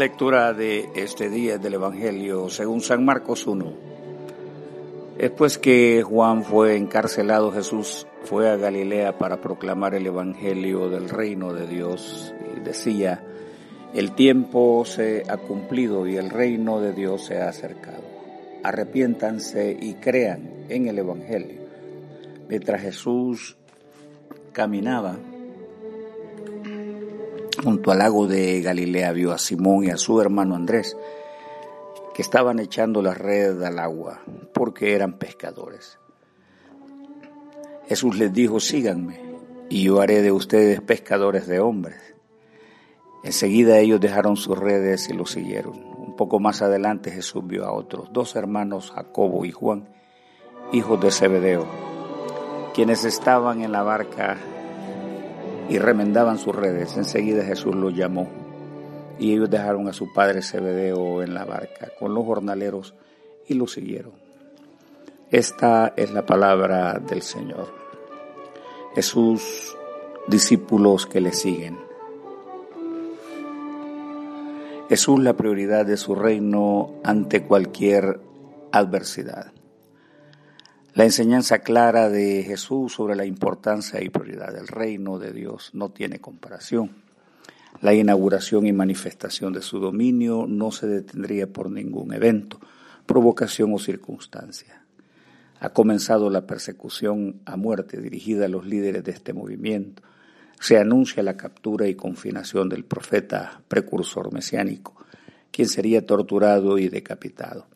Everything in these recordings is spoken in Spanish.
lectura de este día del Evangelio según San Marcos 1. Después que Juan fue encarcelado, Jesús fue a Galilea para proclamar el Evangelio del reino de Dios y decía, el tiempo se ha cumplido y el reino de Dios se ha acercado. Arrepiéntanse y crean en el Evangelio. Mientras Jesús caminaba, junto al lago de Galilea vio a Simón y a su hermano Andrés, que estaban echando la red al agua, porque eran pescadores. Jesús les dijo, síganme, y yo haré de ustedes pescadores de hombres. Enseguida ellos dejaron sus redes y lo siguieron. Un poco más adelante Jesús vio a otros dos hermanos, Jacobo y Juan, hijos de Zebedeo, quienes estaban en la barca y remendaban sus redes. Enseguida Jesús los llamó y ellos dejaron a su padre Zebedeo en la barca con los jornaleros y lo siguieron. Esta es la palabra del Señor. Jesús, discípulos que le siguen. Jesús la prioridad de su reino ante cualquier adversidad. La enseñanza clara de Jesús sobre la importancia y prioridad del reino de Dios no tiene comparación. La inauguración y manifestación de su dominio no se detendría por ningún evento, provocación o circunstancia. Ha comenzado la persecución a muerte dirigida a los líderes de este movimiento. Se anuncia la captura y confinación del profeta precursor mesiánico, quien sería torturado y decapitado.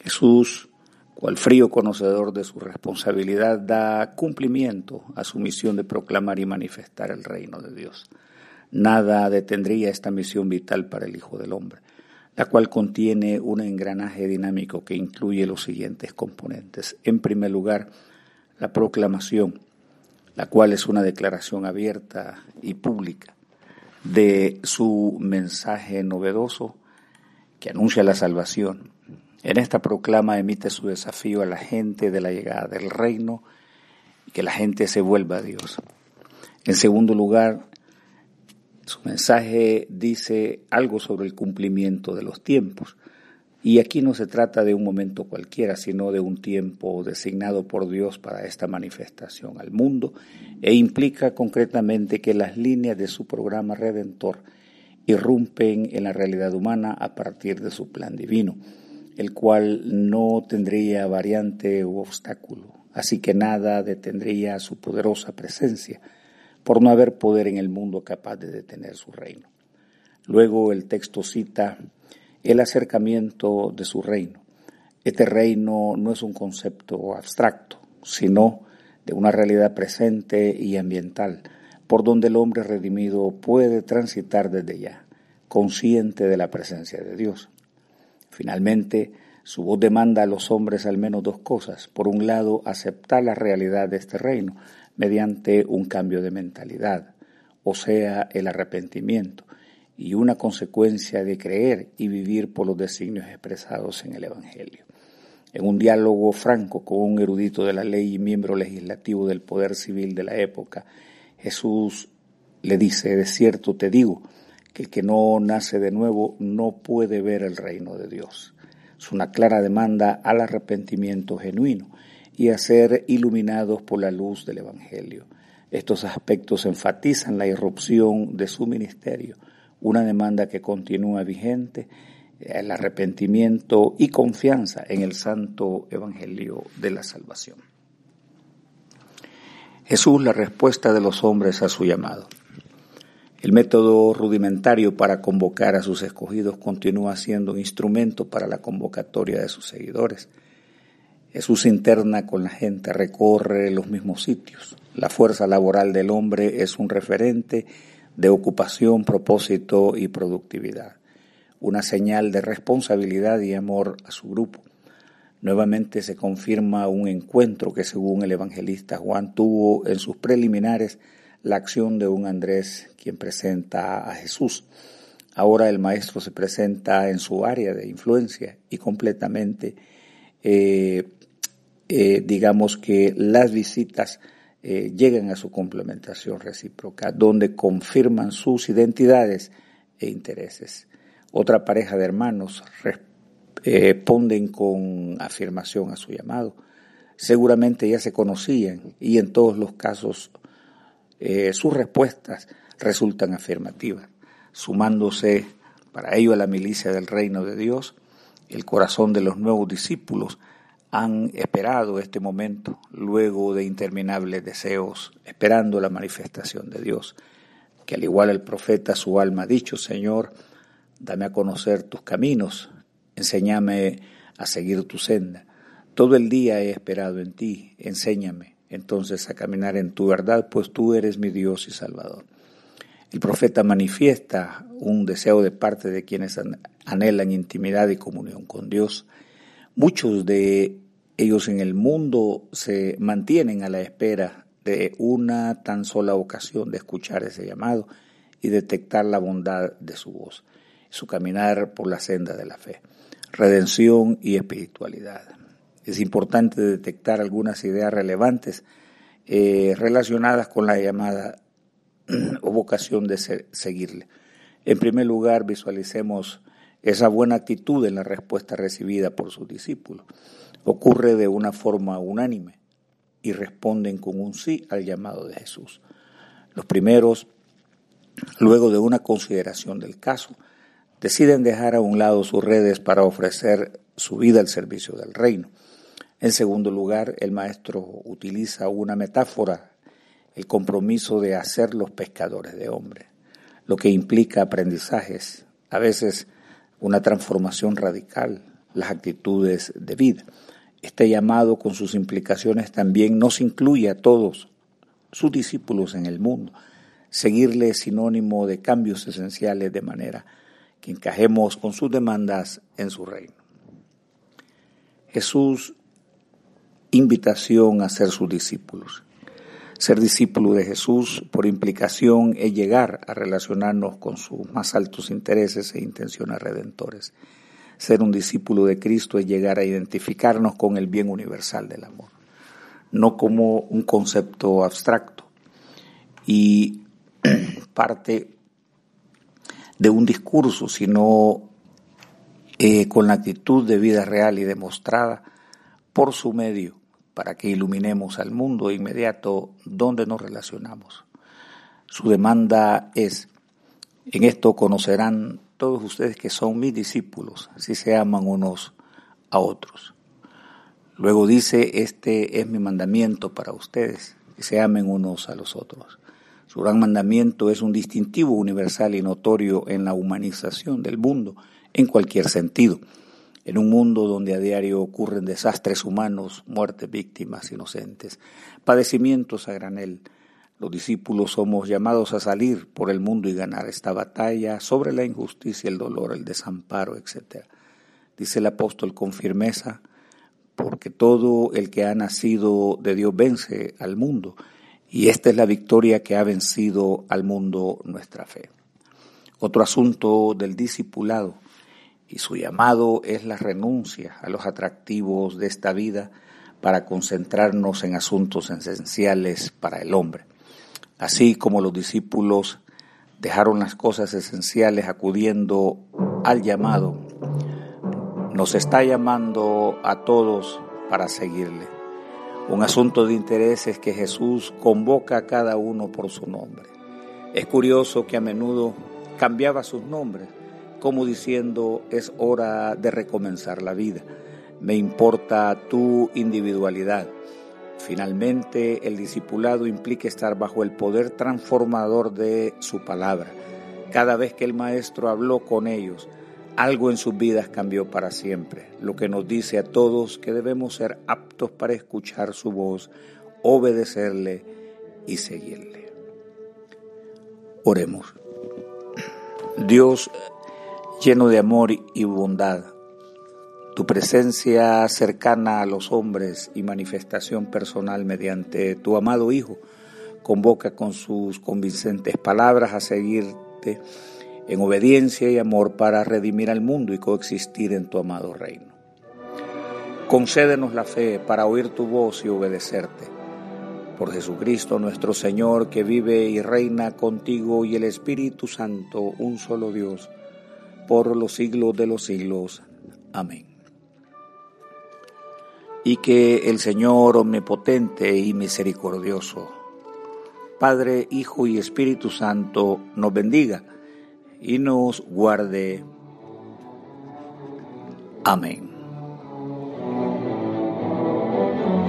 Jesús cual frío conocedor de su responsabilidad, da cumplimiento a su misión de proclamar y manifestar el reino de Dios. Nada detendría esta misión vital para el Hijo del Hombre, la cual contiene un engranaje dinámico que incluye los siguientes componentes. En primer lugar, la proclamación, la cual es una declaración abierta y pública de su mensaje novedoso que anuncia la salvación, en esta proclama emite su desafío a la gente de la llegada del reino y que la gente se vuelva a Dios. En segundo lugar, su mensaje dice algo sobre el cumplimiento de los tiempos. Y aquí no se trata de un momento cualquiera, sino de un tiempo designado por Dios para esta manifestación al mundo e implica concretamente que las líneas de su programa redentor irrumpen en la realidad humana a partir de su plan divino el cual no tendría variante u obstáculo, así que nada detendría su poderosa presencia, por no haber poder en el mundo capaz de detener su reino. Luego el texto cita el acercamiento de su reino. Este reino no es un concepto abstracto, sino de una realidad presente y ambiental, por donde el hombre redimido puede transitar desde ya, consciente de la presencia de Dios. Finalmente, su voz demanda a los hombres al menos dos cosas. Por un lado, aceptar la realidad de este reino mediante un cambio de mentalidad, o sea, el arrepentimiento, y una consecuencia de creer y vivir por los designios expresados en el Evangelio. En un diálogo franco con un erudito de la ley y miembro legislativo del poder civil de la época, Jesús le dice, de cierto te digo, que el que no nace de nuevo no puede ver el reino de Dios. Es una clara demanda al arrepentimiento genuino y a ser iluminados por la luz del Evangelio. Estos aspectos enfatizan la irrupción de su ministerio, una demanda que continúa vigente, el arrepentimiento y confianza en el santo Evangelio de la salvación. Jesús, la respuesta de los hombres a su llamado. El método rudimentario para convocar a sus escogidos continúa siendo un instrumento para la convocatoria de sus seguidores. Jesús interna con la gente, recorre los mismos sitios. La fuerza laboral del hombre es un referente de ocupación, propósito y productividad, una señal de responsabilidad y amor a su grupo. Nuevamente se confirma un encuentro que según el evangelista Juan tuvo en sus preliminares la acción de un Andrés quien presenta a Jesús. Ahora el maestro se presenta en su área de influencia y completamente, eh, eh, digamos que las visitas eh, llegan a su complementación recíproca, donde confirman sus identidades e intereses. Otra pareja de hermanos responden con afirmación a su llamado. Seguramente ya se conocían y en todos los casos sus respuestas resultan afirmativas, sumándose para ello a la milicia del reino de Dios. El corazón de los nuevos discípulos han esperado este momento luego de interminables deseos, esperando la manifestación de Dios, que al igual el profeta su alma ha dicho, Señor, dame a conocer tus caminos, enséñame a seguir tu senda. Todo el día he esperado en ti, enséñame entonces a caminar en tu verdad, pues tú eres mi Dios y Salvador. El profeta manifiesta un deseo de parte de quienes anhelan intimidad y comunión con Dios. Muchos de ellos en el mundo se mantienen a la espera de una tan sola ocasión de escuchar ese llamado y detectar la bondad de su voz, su caminar por la senda de la fe, redención y espiritualidad es importante detectar algunas ideas relevantes eh, relacionadas con la llamada o vocación de seguirle. En primer lugar, visualicemos esa buena actitud en la respuesta recibida por sus discípulos. Ocurre de una forma unánime y responden con un sí al llamado de Jesús. Los primeros, luego de una consideración del caso, deciden dejar a un lado sus redes para ofrecer su vida al servicio del reino. En segundo lugar, el maestro utiliza una metáfora, el compromiso de hacer los pescadores de hombres, lo que implica aprendizajes, a veces una transformación radical, las actitudes de vida. Este llamado con sus implicaciones también nos incluye a todos sus discípulos en el mundo. Seguirle es sinónimo de cambios esenciales de manera que encajemos con sus demandas en su reino. Jesús invitación a ser sus discípulos. Ser discípulo de Jesús, por implicación, es llegar a relacionarnos con sus más altos intereses e intenciones redentores. Ser un discípulo de Cristo es llegar a identificarnos con el bien universal del amor, no como un concepto abstracto y parte de un discurso, sino eh, con la actitud de vida real y demostrada por su medio para que iluminemos al mundo inmediato donde nos relacionamos. Su demanda es, en esto conocerán todos ustedes que son mis discípulos, si se aman unos a otros. Luego dice, este es mi mandamiento para ustedes, que se amen unos a los otros. Su gran mandamiento es un distintivo universal y notorio en la humanización del mundo, en cualquier sentido en un mundo donde a diario ocurren desastres humanos, muertes, víctimas inocentes, padecimientos a granel. Los discípulos somos llamados a salir por el mundo y ganar esta batalla sobre la injusticia, el dolor, el desamparo, etc. Dice el apóstol con firmeza, porque todo el que ha nacido de Dios vence al mundo, y esta es la victoria que ha vencido al mundo nuestra fe. Otro asunto del discipulado y su llamado es la renuncia a los atractivos de esta vida para concentrarnos en asuntos esenciales para el hombre. Así como los discípulos dejaron las cosas esenciales acudiendo al llamado, nos está llamando a todos para seguirle. Un asunto de interés es que Jesús convoca a cada uno por su nombre. Es curioso que a menudo cambiaba sus nombres como diciendo es hora de recomenzar la vida. Me importa tu individualidad. Finalmente, el discipulado implica estar bajo el poder transformador de su palabra. Cada vez que el Maestro habló con ellos, algo en sus vidas cambió para siempre, lo que nos dice a todos que debemos ser aptos para escuchar su voz, obedecerle y seguirle. Oremos. Dios lleno de amor y bondad. Tu presencia cercana a los hombres y manifestación personal mediante tu amado Hijo convoca con sus convincentes palabras a seguirte en obediencia y amor para redimir al mundo y coexistir en tu amado reino. Concédenos la fe para oír tu voz y obedecerte. Por Jesucristo nuestro Señor, que vive y reina contigo y el Espíritu Santo, un solo Dios, por los siglos de los siglos. Amén. Y que el Señor omnipotente y misericordioso, Padre, Hijo y Espíritu Santo, nos bendiga y nos guarde. Amén.